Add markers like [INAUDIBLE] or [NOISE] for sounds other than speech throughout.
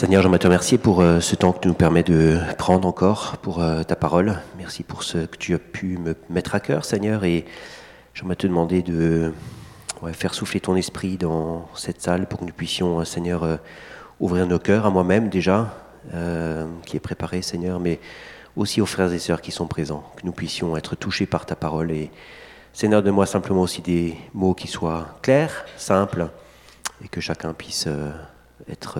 Seigneur, j'aimerais te remercier pour euh, ce temps que tu nous permets de prendre encore pour euh, ta parole. Merci pour ce que tu as pu me mettre à cœur, Seigneur. Et j'aimerais te demander de faire souffler ton esprit dans cette salle pour que nous puissions, euh, Seigneur, ouvrir nos cœurs à moi-même déjà, qui est préparé, Seigneur, mais aussi aux frères et sœurs qui sont présents, que nous puissions être touchés par ta parole. Et Seigneur, donne-moi simplement aussi des mots qui soient clairs, simples, et que chacun puisse être,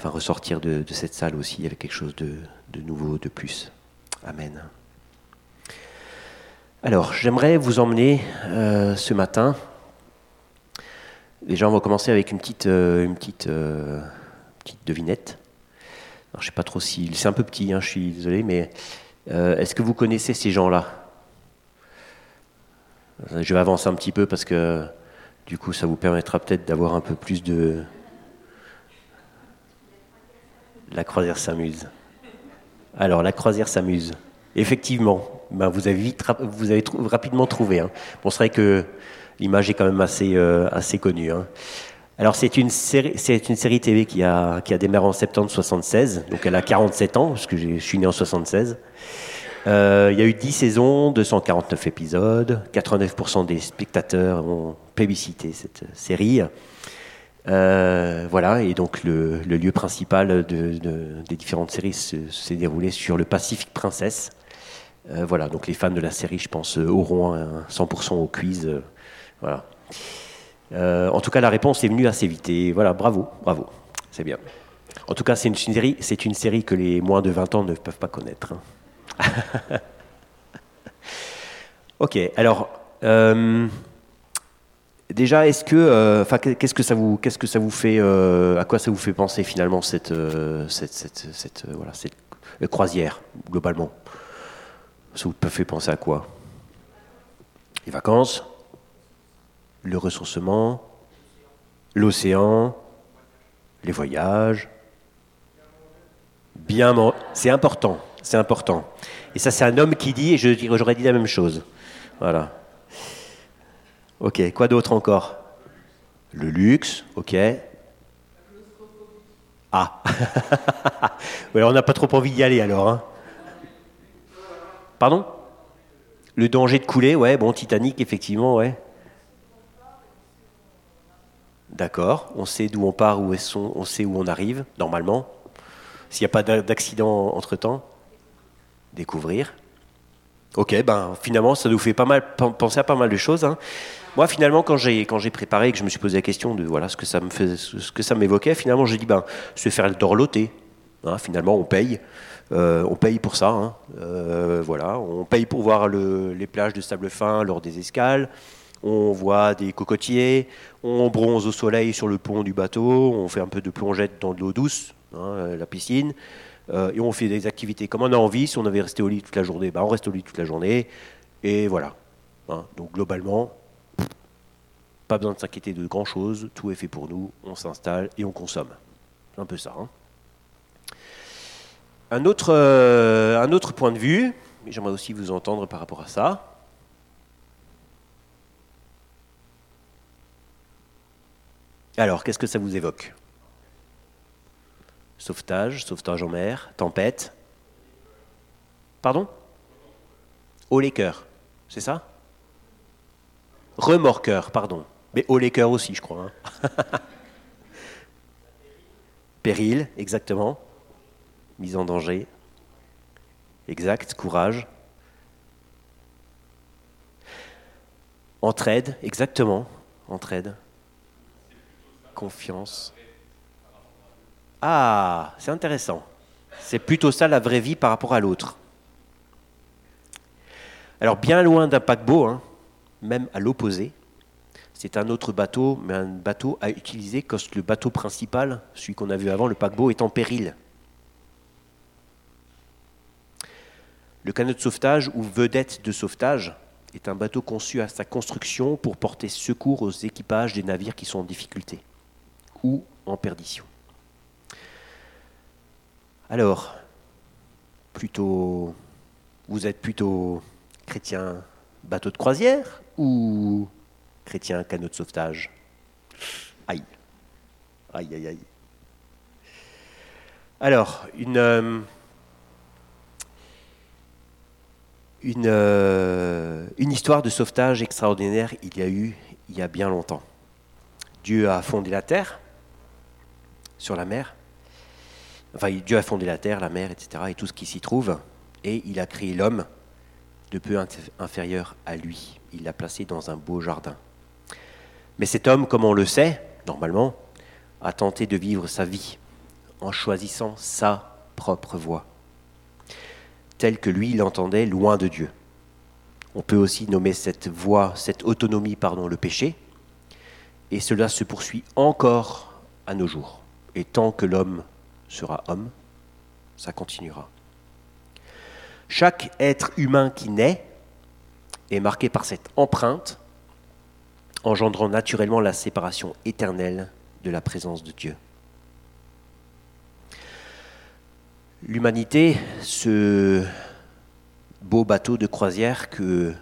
enfin ressortir de, cette salle aussi avec quelque chose de, nouveau, de plus. Amen. Alors, j'aimerais vous emmener euh, ce matin. Déjà, on va commencer avec une petite, euh, une petite, euh, petite devinette. Je sais pas trop si c'est un peu petit, hein, je suis désolé, mais est-ce que vous connaissez ces gens-là? Je vais avancer un petit peu parce que du coup, ça vous permettra peut-être d'avoir un peu plus de. La croisière s'amuse. Alors, la croisière s'amuse. Effectivement, ben, vous avez, vite, vous avez rapidement trouvé. Hein. Bon, c'est vrai que l'image est quand même assez, euh, connue. hein. Alors, c'est une série, une série TV qui a, qui a démarré en septembre 76, donc elle a 47 ans, parce que je suis né en 76. Euh, il y a eu 10 saisons, 249 épisodes, 89% des spectateurs ont plébiscité cette série. Euh, voilà, et donc le, lieu principal de- de- des différentes séries se- s'est déroulé sur le Pacific Princess. Euh, voilà, donc les fans de la série, je pense, euh, auront un 100% au quiz. voilà. En tout cas, la réponse est venue assez vite. Et voilà, bravo, bravo, c'est bien. En tout cas, c'est une, série, c'est une série que les moins de 20 ans ne peuvent pas connaître. hein. [LAUGHS] ok, alors. Déjà, est-ce que, euh, enfin, qu'est-ce que ça vous, qu'est-ce que ça vous fait, euh, à quoi ça vous fait penser finalement cette, euh, cette, cette, voilà, cette croisière globalement? Ça vous fait penser à quoi? Les vacances, le ressourcement, l'océan, les voyages. Bien, c'est important, c'est important. Et ça, c'est un homme qui dit, et je j'aurais dit la même chose. Voilà. Ok, quoi d'autre encore? Le luxe, ok. Ah [LAUGHS] Ouais, On n'a pas trop envie d'y aller alors. hein. Pardon? Le danger de couler, ouais, bon, Titanic, effectivement, ouais. D'accord, on sait d'où on part, où elles sont, on sait où on arrive, normalement. S'il n'y a pas d'a- d'accident entre-temps, découvrir. Ok, ben finalement, ça nous fait pas mal pen- penser à pas mal de choses. hein. Moi, finalement, quand j'ai quand j'ai préparé, et que je me suis posé la question de voilà ce que ça me ce que ça m'évoquait, finalement, j'ai dit ben se faire le dorloter. Hein, finalement, on paye, Euh, on paye pour ça. hein. Euh, voilà, on paye pour voir le- les plages de sable fin lors des escales. On voit des cocotiers, on bronze au soleil sur le pont du bateau, on fait un peu de plongette dans de l'eau douce, hein, euh, la piscine, et on fait des activités comme on a envie. Si on avait resté au lit toute la journée, bah, on reste au lit toute la journée, et voilà. Donc globalement, pas besoin de s'inquiéter de grand chose, tout est fait pour nous, on s'installe et on consomme. C'est un peu ça. hein. Un, autre, euh, un autre point de vue, mais j'aimerais aussi vous entendre par rapport à ça. Alors, qu'est-ce que ça vous évoque? Sauvetage, sauvetage en mer, tempête. Pardon? Haut les cœurs, c'est ça? Remorqueur, pardon. Mais les cœurs aussi, je crois. hein. [LAUGHS] Péril, exactement. Mise en danger. Exact, courage. Entraide, exactement. Entraide. Confiance. Ah, c'est intéressant. C'est plutôt ça la vraie vie par rapport à l'autre. Alors bien loin d'un paquebot, hein, même à l'opposé, c'est un autre bateau, mais un bateau à utiliser quand le bateau principal, celui qu'on a vu avant, le paquebot, est en péril. Le canot de sauvetage ou vedette de sauvetage est un bateau conçu à sa construction pour porter secours aux équipages des navires qui sont en difficulté ou en perdition. Alors, plutôt, vous êtes plutôt chrétien bateau de croisière ou chrétien canot de sauvetage Aïe, aïe, aïe, aïe. Alors, une, euh, une, euh, une histoire de sauvetage extraordinaire, il y a eu il y a bien longtemps. Dieu a fondé la terre sur la mer. Enfin, Dieu a fondé la terre, la mer, etc., et tout ce qui s'y trouve. Et il a créé l'homme de peu inférieur à lui. Il l'a placé dans un beau jardin. Mais cet homme, comme on le sait, normalement, a tenté de vivre sa vie en choisissant sa propre voie, telle que lui l'entendait loin de Dieu. On peut aussi nommer cette voie, cette autonomie, pardon, le péché, et cela se poursuit encore à nos jours. Et tant que l'homme sera homme, ça continuera. Chaque être humain qui naît est marqué par cette empreinte, engendrant naturellement la séparation éternelle de la présence de Dieu. L'humanité, ce beau bateau de croisière que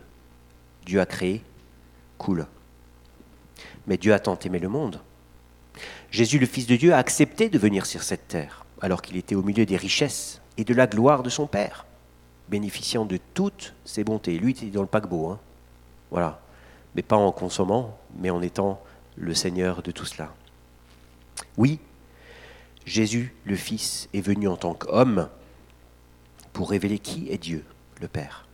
Dieu a créé, coule. Mais Dieu a tant aimé le monde. Jésus, le Fils de Dieu, a accepté de venir sur cette terre, alors qu'il était au milieu des richesses et de la gloire de son Père, bénéficiant de toutes ses bontés. Lui était dans le paquebot, hein. voilà. Mais pas en consommant, mais en étant le Seigneur de tout cela. Oui, Jésus, le Fils, est venu en tant qu'homme pour révéler qui est Dieu, le Père,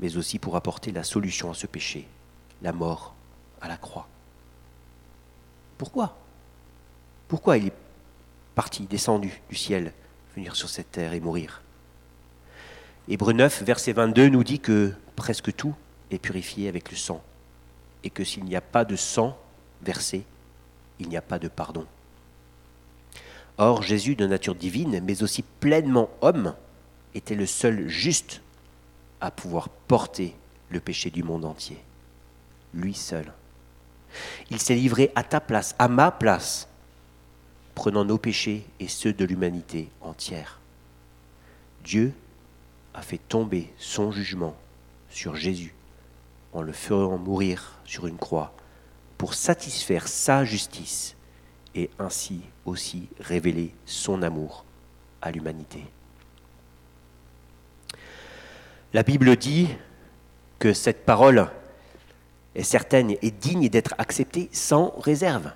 mais aussi pour apporter la solution à ce péché, la mort à la croix. Pourquoi? Pourquoi il est parti, descendu du ciel, venir sur cette terre et mourir? Hébreu 9, verset 22 nous dit que presque tout est purifié avec le sang, et que s'il n'y a pas de sang versé, il n'y a pas de pardon. Or, Jésus, de nature divine, mais aussi pleinement homme, était le seul juste à pouvoir porter le péché du monde entier. Lui seul. Il s'est livré à ta place, à ma place, prenant nos péchés et ceux de l'humanité entière. Dieu a fait tomber son jugement sur Jésus en le faisant mourir sur une croix pour satisfaire sa justice et ainsi aussi révéler son amour à l'humanité. La Bible dit que cette parole est certaine et digne d'être acceptée sans réserve.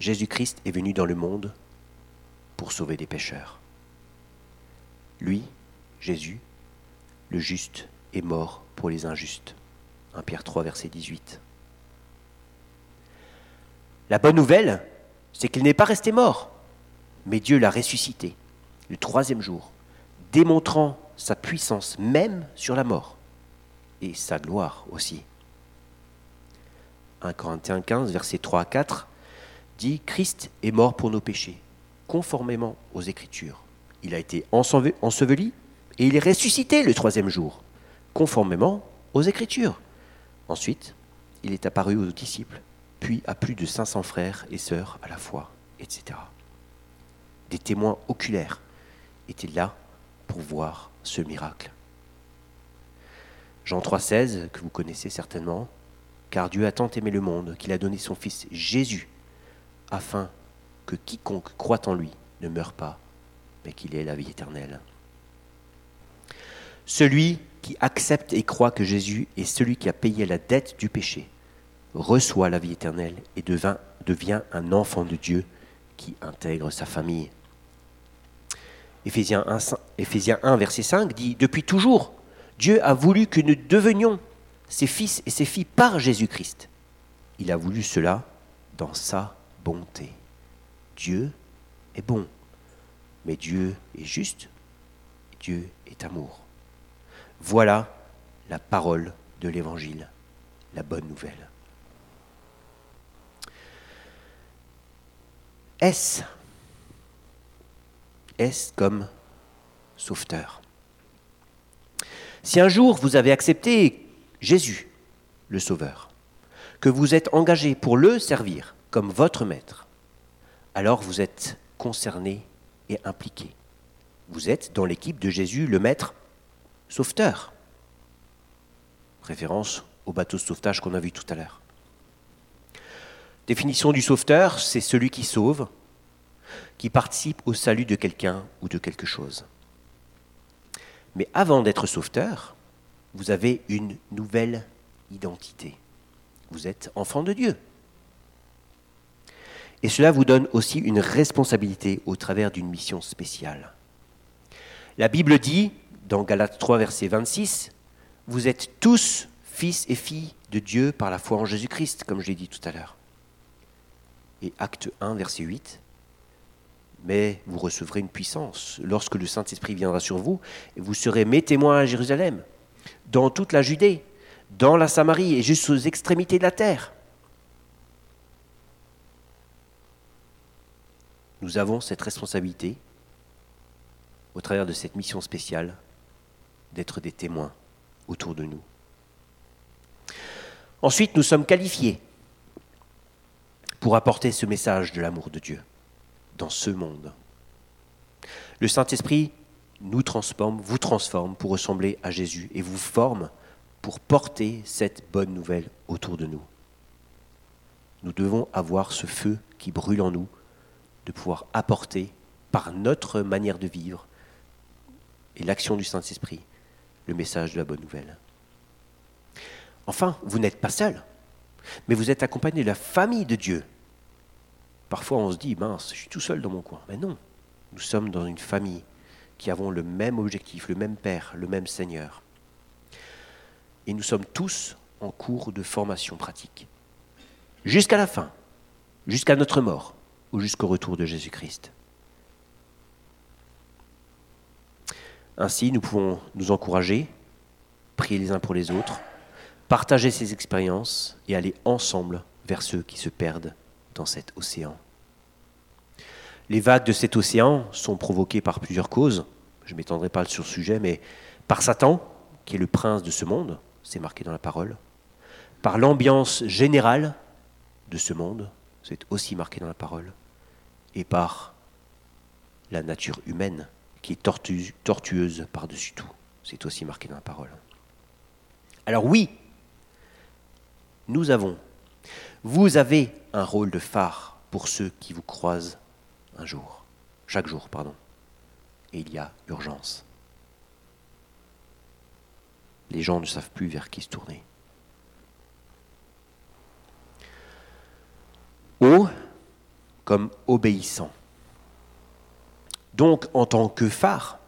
Jésus-Christ est venu dans le monde pour sauver des pécheurs. Lui, Jésus, le juste, est mort pour les injustes. 1 Pierre 3, verset 18. La bonne nouvelle, c'est qu'il n'est pas resté mort, mais Dieu l'a ressuscité le troisième jour, démontrant sa puissance même sur la mort et sa gloire aussi. 1 Corinthiens 15, versets 3 à 4 dit Christ est mort pour nos péchés, conformément aux Écritures. Il a été enseveli et il est ressuscité le troisième jour, conformément aux Écritures. Ensuite, il est apparu aux disciples puis à plus de 500 frères et sœurs à la fois, etc. Des témoins oculaires étaient là pour voir ce miracle. Jean 3,16, que vous connaissez certainement, car Dieu a tant aimé le monde qu'il a donné son Fils Jésus, afin que quiconque croit en lui ne meure pas, mais qu'il ait la vie éternelle. Celui qui accepte et croit que Jésus est celui qui a payé la dette du péché reçoit la vie éternelle et devient un enfant de Dieu qui intègre sa famille. Éphésiens 1, verset 5 dit, Depuis toujours, Dieu a voulu que nous devenions ses fils et ses filles par Jésus-Christ. Il a voulu cela dans sa bonté. Dieu est bon, mais Dieu est juste, Dieu est amour. Voilà la parole de l'Évangile, la bonne nouvelle. S. S comme sauveteur? Si un jour vous avez accepté Jésus, le Sauveur, que vous êtes engagé pour le servir comme votre maître, alors vous êtes concerné et impliqué. Vous êtes dans l'équipe de Jésus, le maître sauveteur. Référence au bateau de sauvetage qu'on a vu tout à l'heure. Définition du sauveteur, c'est celui qui sauve. qui participe au salut de quelqu'un ou de quelque chose. Mais avant d'être sauveteur, vous avez une nouvelle identité. Vous êtes enfant de Dieu. Et cela vous donne aussi une responsabilité au travers d'une mission spéciale. La Bible dit, dans Galates 3, verset 26, Vous êtes tous fils et filles de Dieu par la foi en Jésus-Christ, comme je l'ai dit tout à l'heure. Et acte 1, verset 8, mais vous recevrez une puissance lorsque le Saint-Esprit viendra sur vous, et vous serez mes témoins à Jérusalem, dans toute la Judée, dans la Samarie et jusqu'aux extrémités de la terre. Nous avons cette responsabilité, au travers de cette mission spéciale, d'être des témoins autour de nous. Ensuite, nous sommes qualifiés pour apporter ce message de l'amour de Dieu dans ce monde. Le Saint-Esprit nous transforme, vous transforme pour ressembler à Jésus et vous forme pour porter cette bonne nouvelle autour de nous. Nous devons avoir ce feu qui brûle en nous, de pouvoir apporter par notre manière de vivre et l'action du Saint-Esprit le message de la bonne nouvelle. Enfin, vous n'êtes pas seul, mais vous êtes accompagné de la famille de Dieu. Parfois on se dit, mince, je suis tout seul dans mon coin. Mais non, nous sommes dans une famille qui avons le même objectif, le même Père, le même Seigneur. Et nous sommes tous en cours de formation pratique. Jusqu'à la fin, jusqu'à notre mort ou jusqu'au retour de Jésus-Christ. Ainsi, nous pouvons nous encourager, prier les uns pour les autres, partager ces expériences et aller ensemble vers ceux qui se perdent dans cet océan. Les vagues de cet océan sont provoquées par plusieurs causes. Je ne m'étendrai pas sur ce sujet, mais par Satan, qui est le prince de ce monde, c'est marqué dans la parole, par l'ambiance générale de ce monde, c'est aussi marqué dans la parole, et par la nature humaine, qui est tortueuse par-dessus tout, c'est aussi marqué dans la parole. Alors oui, nous avons, vous avez un rôle de phare pour ceux qui vous croisent un jour, chaque jour, pardon. Et il y a urgence. Les gens ne savent plus vers qui se tourner. Haut comme obéissant. Donc, en tant que phare,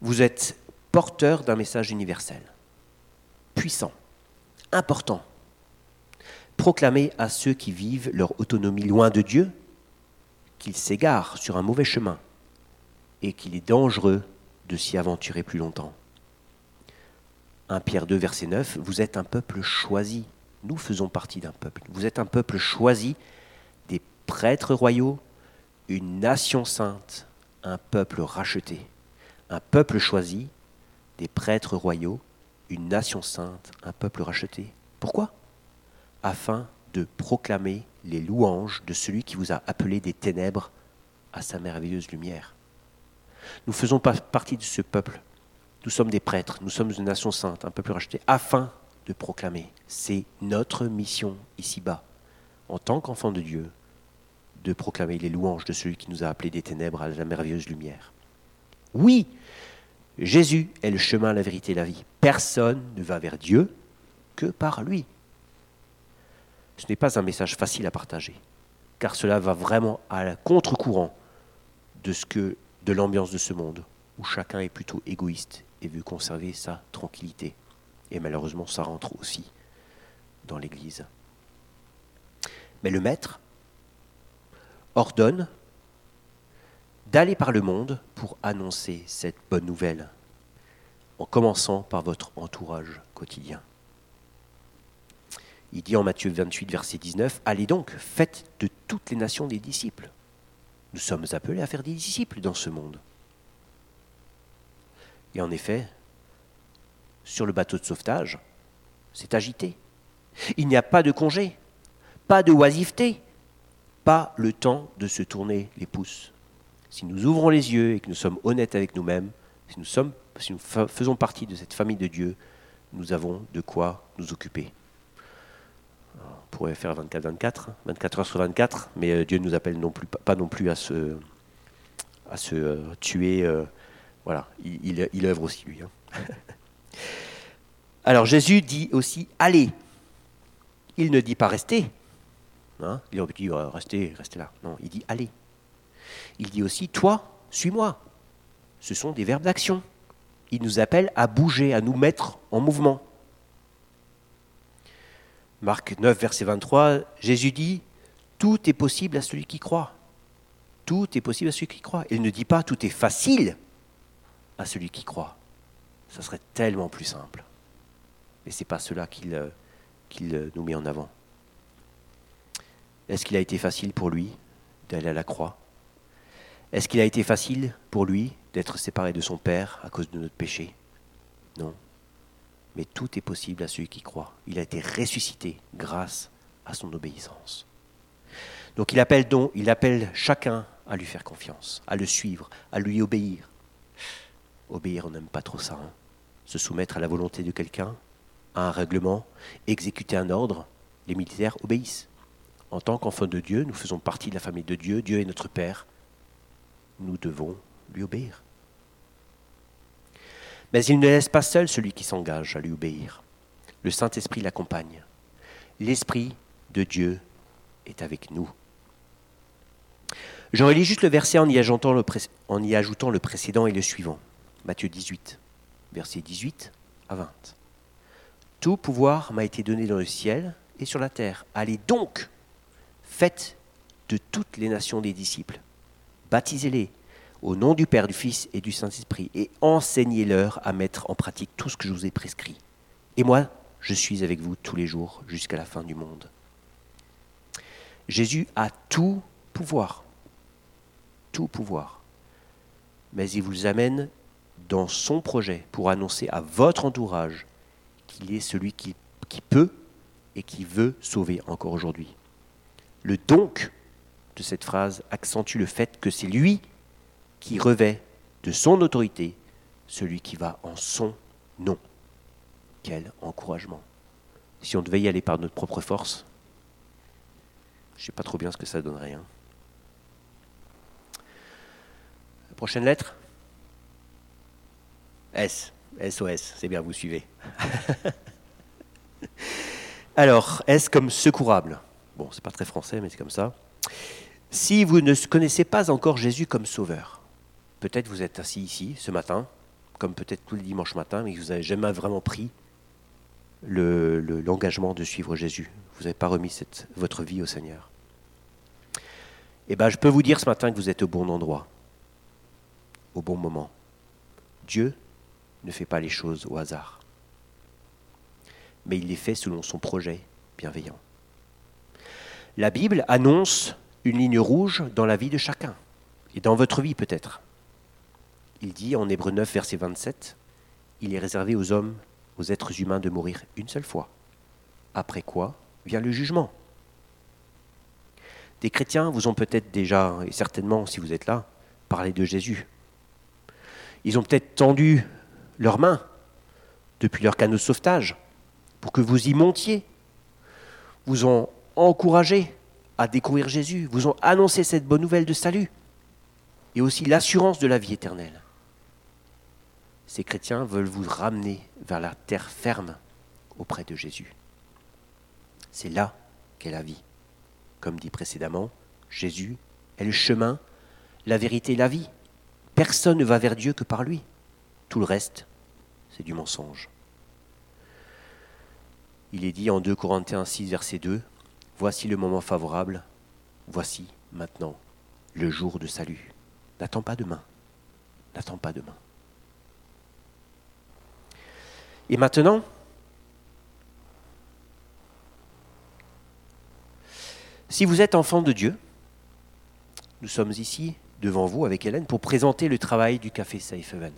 vous êtes porteur d'un message universel, puissant, important, proclamer à ceux qui vivent leur autonomie loin de Dieu qu'ils s'égarent sur un mauvais chemin et qu'il est dangereux de s'y aventurer plus longtemps. 1 Pierre 2, verset 9, vous êtes un peuple choisi. Nous faisons partie d'un peuple. Vous êtes un peuple choisi, des prêtres royaux, une nation sainte, un peuple racheté. Un peuple choisi, des prêtres royaux, une nation sainte, un peuple racheté. Pourquoi? Afin de proclamer les louanges de celui qui vous a appelé des ténèbres à sa merveilleuse lumière. Nous faisons pas partie de ce peuple. Nous sommes des prêtres, nous sommes une nation sainte, un peuple racheté, afin de proclamer. C'est notre mission ici-bas, en tant qu'enfants de Dieu, de proclamer les louanges de celui qui nous a appelés des ténèbres à la merveilleuse lumière. Oui, Jésus est le chemin, la vérité et la vie. Personne ne va vers Dieu que par lui. Ce n'est pas un message facile à partager, car cela va vraiment à contre-courant de de l'ambiance de ce monde, où chacun est plutôt égoïste et veut conserver sa tranquillité. Et malheureusement, ça rentre aussi dans l'Église. Mais le Maître ordonne d'aller par le monde pour annoncer cette bonne nouvelle, en commençant par votre entourage quotidien. Il dit en Matthieu 28, verset 19, Allez donc, faites de toutes les nations des disciples. Nous sommes appelés à faire des disciples dans ce monde. Et en effet, sur le bateau de sauvetage, c'est agité. Il n'y a pas de congé, pas de oisiveté, pas le temps de se tourner les pouces. Si nous ouvrons les yeux et que nous sommes honnêtes avec nous-mêmes, si nous, sommes, si nous faisons partie de cette famille de Dieu, nous avons de quoi nous occuper. On pourrait faire 24-24, 24 heures sur 24, mais euh, Dieu ne nous appelle non plus, pas non plus à se, à se euh, tuer. euh, voilà, il, il, œuvre aussi lui. hein. [LAUGHS] Alors Jésus dit aussi allez. Il ne dit pas restez. Hein? Il aurait dire euh, restez, restez là. Non, il dit allez. Il dit aussi toi, suis-moi. Ce sont des verbes d'action. Il nous appelle à bouger, à nous mettre en mouvement. Marc 9, verset 23, Jésus dit Tout est possible à celui qui croit. Tout est possible à celui qui croit. Il ne dit pas Tout est facile à celui qui croit. Ça serait tellement plus simple. Mais ce n'est pas cela qu'il euh, euh, nous met en avant. Est-ce qu'il a été facile pour lui d'aller à la croix? Est-ce qu'il a été facile pour lui d'être séparé de son Père à cause de notre péché? Non. Mais tout est possible à celui qui croit. Il a été ressuscité grâce à son obéissance. Donc il appelle donc, il appelle chacun à lui faire confiance, à le suivre, à lui obéir. Obéir, on n'aime pas trop ça. hein. Se soumettre à la volonté de quelqu'un, à un règlement, exécuter un ordre, les militaires obéissent. En tant qu'enfants de Dieu, nous faisons partie de la famille de Dieu, Dieu est notre Père. Nous devons lui obéir. Mais il ne laisse pas seul celui qui s'engage à lui obéir. Le Saint-Esprit l'accompagne. L'Esprit de Dieu est avec nous. Je relis juste le verset en y, ajoutant le, en y ajoutant le précédent et le suivant. Matthieu 18, versets 18 à 20. Tout pouvoir m'a été donné dans le ciel et sur la terre. Allez donc, faites de toutes les nations des disciples. Baptisez-les au nom du Père, du Fils et du Saint-Esprit, et enseignez-leur à mettre en pratique tout ce que je vous ai prescrit. Et moi, je suis avec vous tous les jours jusqu'à la fin du monde. Jésus a tout pouvoir, tout pouvoir, mais il vous amène dans son projet pour annoncer à votre entourage qu'il est celui qui, qui peut et qui veut sauver encore aujourd'hui. Le donc de cette phrase accentue le fait que c'est lui qui revêt de son autorité celui qui va en son nom. Quel encouragement. Si on devait y aller par notre propre force, je ne sais pas trop bien ce que ça donnerait. hein. Prochaine lettre? S. SOS, c'est bien, vous suivez. [LAUGHS] Alors, S comme secourable. Bon, c'est pas très français, mais c'est comme ça. Si vous ne connaissez pas encore Jésus comme sauveur, peut-être vous êtes assis ici ce matin, comme peut-être tous les dimanches matins, mais que vous n'avez jamais vraiment pris le- le- l'engagement de suivre Jésus. Vous n'avez pas remis votre vie au Seigneur. Eh bien, je peux vous dire ce matin que vous êtes au bon endroit, au bon moment. Dieu ne fait pas les choses au hasard, mais il les fait selon son projet bienveillant. La Bible annonce une ligne rouge dans la vie de chacun, et dans votre vie peut-être. Il dit en Hébreu 9, verset 27, Il est réservé aux hommes, aux êtres humains de mourir une seule fois. Après quoi vient le jugement. Des chrétiens vous ont peut-être déjà, et certainement si vous êtes là, parlé de Jésus. Ils ont peut-être tendu leurs mains depuis leur canot de sauvetage pour que vous y montiez. Vous ont encouragé à découvrir Jésus, vous ont annoncé cette bonne nouvelle de salut et aussi l'assurance de la vie éternelle. Ces chrétiens veulent vous ramener vers la terre ferme auprès de Jésus. C'est là qu'est la vie. Comme dit précédemment, Jésus est le chemin, la vérité et la vie. Personne ne va vers Dieu que par lui. Tout le reste, c'est du mensonge. Il est dit en 2 Corinthiens 6, verset 2, Voici le moment favorable, voici maintenant le jour de salut. N'attends pas demain, n'attends pas demain. Et maintenant, si vous êtes enfant de Dieu, nous sommes ici devant vous avec Hélène pour présenter le travail du Café Safe Haven.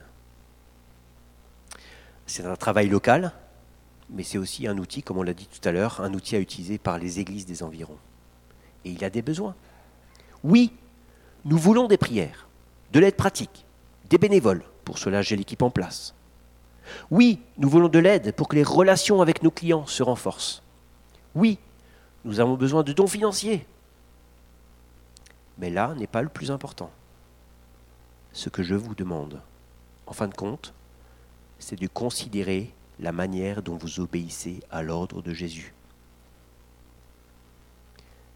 C'est un travail local, mais c'est aussi un outil, comme on l'a dit tout à l'heure, un outil à utiliser par les églises des environs. Et il a des besoins. Oui, nous voulons des prières, de l'aide pratique, des bénévoles. Pour cela, j'ai l'équipe en place. Oui, nous voulons de l'aide pour que les relations avec nos clients se renforcent. Oui, nous avons besoin de dons financiers. Mais là n'est pas le plus important. Ce que je vous demande, en fin de compte, c'est de considérer la manière dont vous obéissez à l'ordre de Jésus.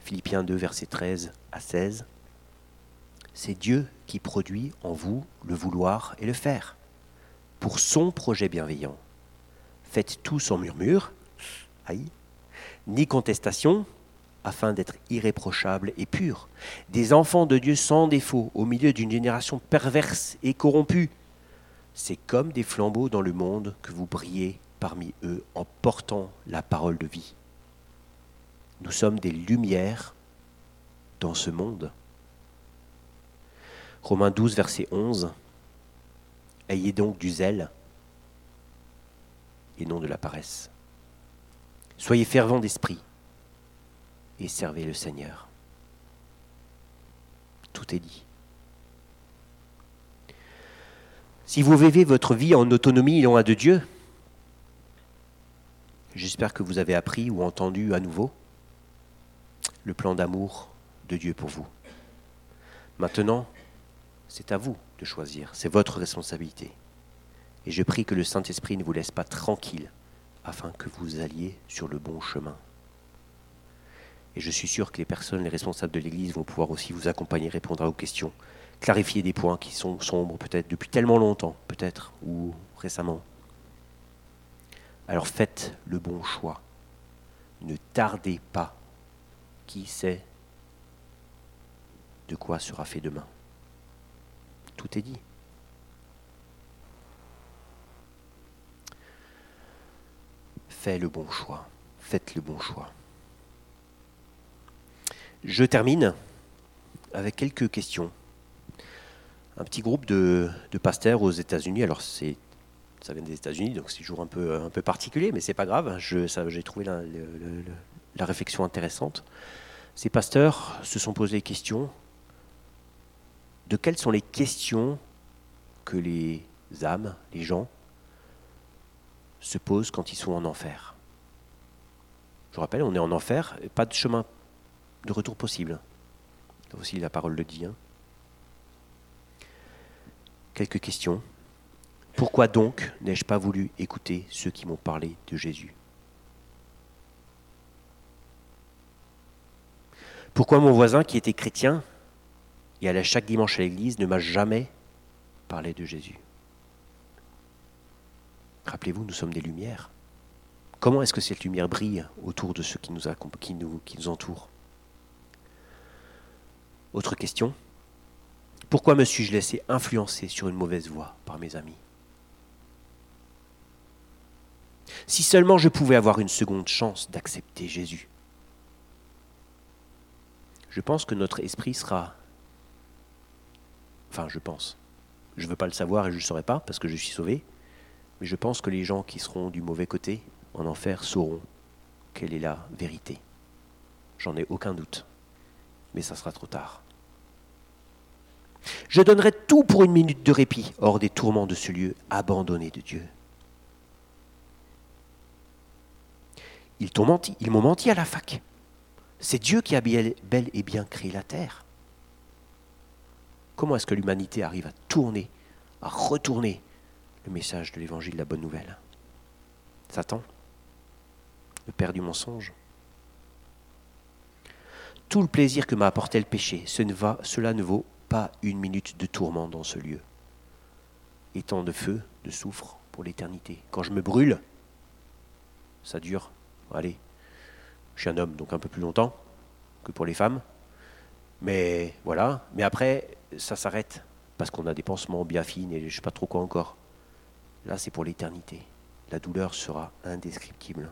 Philippiens 2, versets 13 à 16. C'est Dieu qui produit en vous le vouloir et le faire, pour son projet bienveillant. Faites tout sans murmure, aïe, ni contestation, afin d'être irréprochables et purs, des enfants de Dieu sans défaut, au milieu d'une génération perverse et corrompue. C'est comme des flambeaux dans le monde que vous brillez parmi eux en portant la parole de vie. Nous sommes des lumières dans ce monde. Romains 12, verset 11. Ayez donc du zèle et non de la paresse. Soyez fervents d'esprit et servez le Seigneur. Tout est dit. Si vous vivez votre vie en autonomie loin de Dieu, j'espère que vous avez appris ou entendu à nouveau le plan d'amour de Dieu pour vous. Maintenant, c'est à vous de choisir, c'est votre responsabilité. Et je prie que le Saint-Esprit ne vous laisse pas tranquille afin que vous alliez sur le bon chemin. Et je suis sûr que les personnes, les responsables de l'Église vont pouvoir aussi vous accompagner, répondre à vos questions, clarifier des points qui sont sombres peut-être depuis tellement longtemps, peut-être, ou récemment. Alors faites le bon choix. Ne tardez pas qui sait de quoi sera fait demain Tout est dit. Faites le bon choix. Faites le bon choix. Je termine avec quelques questions. Un petit groupe de, pasteurs aux États-Unis. Alors, ça vient des États-Unis, donc c'est toujours un peu, un peu particulier, mais c'est pas grave. j'ai trouvé la, réflexion intéressante. Ces pasteurs se sont posés des questions de quelles sont les questions que les âmes, les gens, se posent quand ils sont en enfer. Je rappelle, on est en enfer, pas de chemin de retour possible. aussi la parole le dit. Hein. Quelques questions. Pourquoi donc n'ai-je pas voulu écouter ceux qui m'ont parlé de Jésus? Pourquoi mon voisin qui était chrétien et allait chaque dimanche à l'église ne m'a jamais parlé de Jésus? Rappelez-vous, nous sommes des lumières. Comment est-ce que cette lumière brille autour de ceux qui nous, entourent? Autre question. Pourquoi me suis-je laissé influencer sur une mauvaise voie par mes amis Si seulement je pouvais avoir une seconde chance d'accepter Jésus je pense que notre esprit sera... Enfin, je pense. Je ne veux pas le savoir et je ne le saurai pas parce que je suis sauvé. Mais je pense que les gens qui seront du mauvais côté en enfer sauront quelle est la vérité. J'en ai aucun doute. Mais ça sera trop tard. Je donnerai tout pour une minute de répit hors des tourments de ce lieu abandonné de Dieu. Ils menti, m'ont menti à la fac. C'est Dieu qui a bel et bien créé la terre. Comment est-ce que l'humanité arrive à tourner, à retourner le message de l'évangile de la bonne nouvelle? Satan, le père du mensonge. Tout le plaisir que m'a apporté le péché, cela ne vaut pas une minute de tourment dans ce lieu. Étant de feu, de soufre pour l'éternité. Quand je me brûle, ça dure, allez, je suis un homme, donc un peu plus longtemps que pour les femmes. Mais voilà. Mais après, ça s'arrête parce qu'on a des pansements bien fines et je ne sais pas trop quoi encore. Là, c'est pour l'éternité. La douleur sera indescriptible.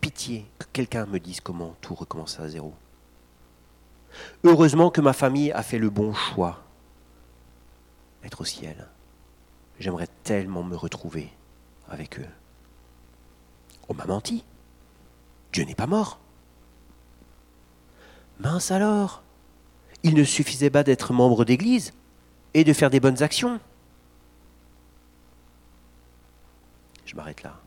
Pitié que quelqu'un me dise comment tout recommence à zéro. Heureusement que ma famille a fait le bon choix. Être au ciel. J'aimerais tellement me retrouver avec eux. On m'a menti. Dieu n'est pas mort. Mince alors Il ne suffisait pas d'être membre d'Église et de faire des bonnes actions. Je m'arrête là.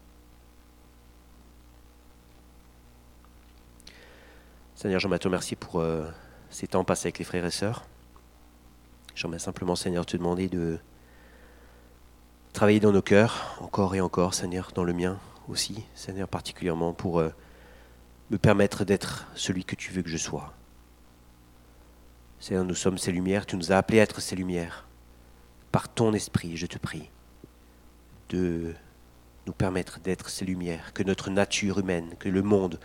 Seigneur, je te remercie pour euh, ces temps passés avec les frères et sœurs. J'aimerais simplement, Seigneur, te demander de travailler dans nos cœurs, encore et encore, Seigneur, dans le mien aussi, Seigneur, particulièrement pour euh, me permettre d'être celui que tu veux que je sois. Seigneur, nous sommes ces lumières, tu nous as appelés à être ces lumières. Par ton esprit, je te prie de nous permettre d'être ces lumières, que notre nature humaine, que le monde,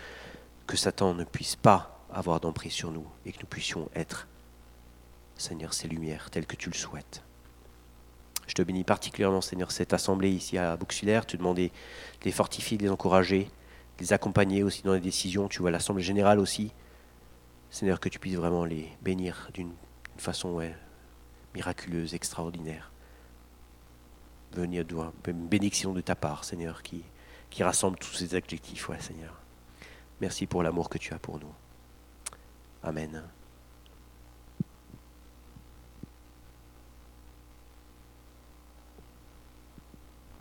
que Satan ne puisse pas avoir d'emprise sur nous et que nous puissions être, Seigneur, ces lumières telles que tu le souhaites. Je te bénis particulièrement, Seigneur, cette assemblée ici à Bouxulaire. Tu demandais de les fortifier, de les encourager, de les accompagner aussi dans les décisions. Tu vois l'assemblée générale aussi. Seigneur, que tu puisses vraiment les bénir d'une façon miraculeuse, extraordinaire. Venir une bénédiction de ta part, Seigneur, qui, rassemble tous ces adjectifs, Seigneur. Merci pour l'amour que tu as pour nous. Amen.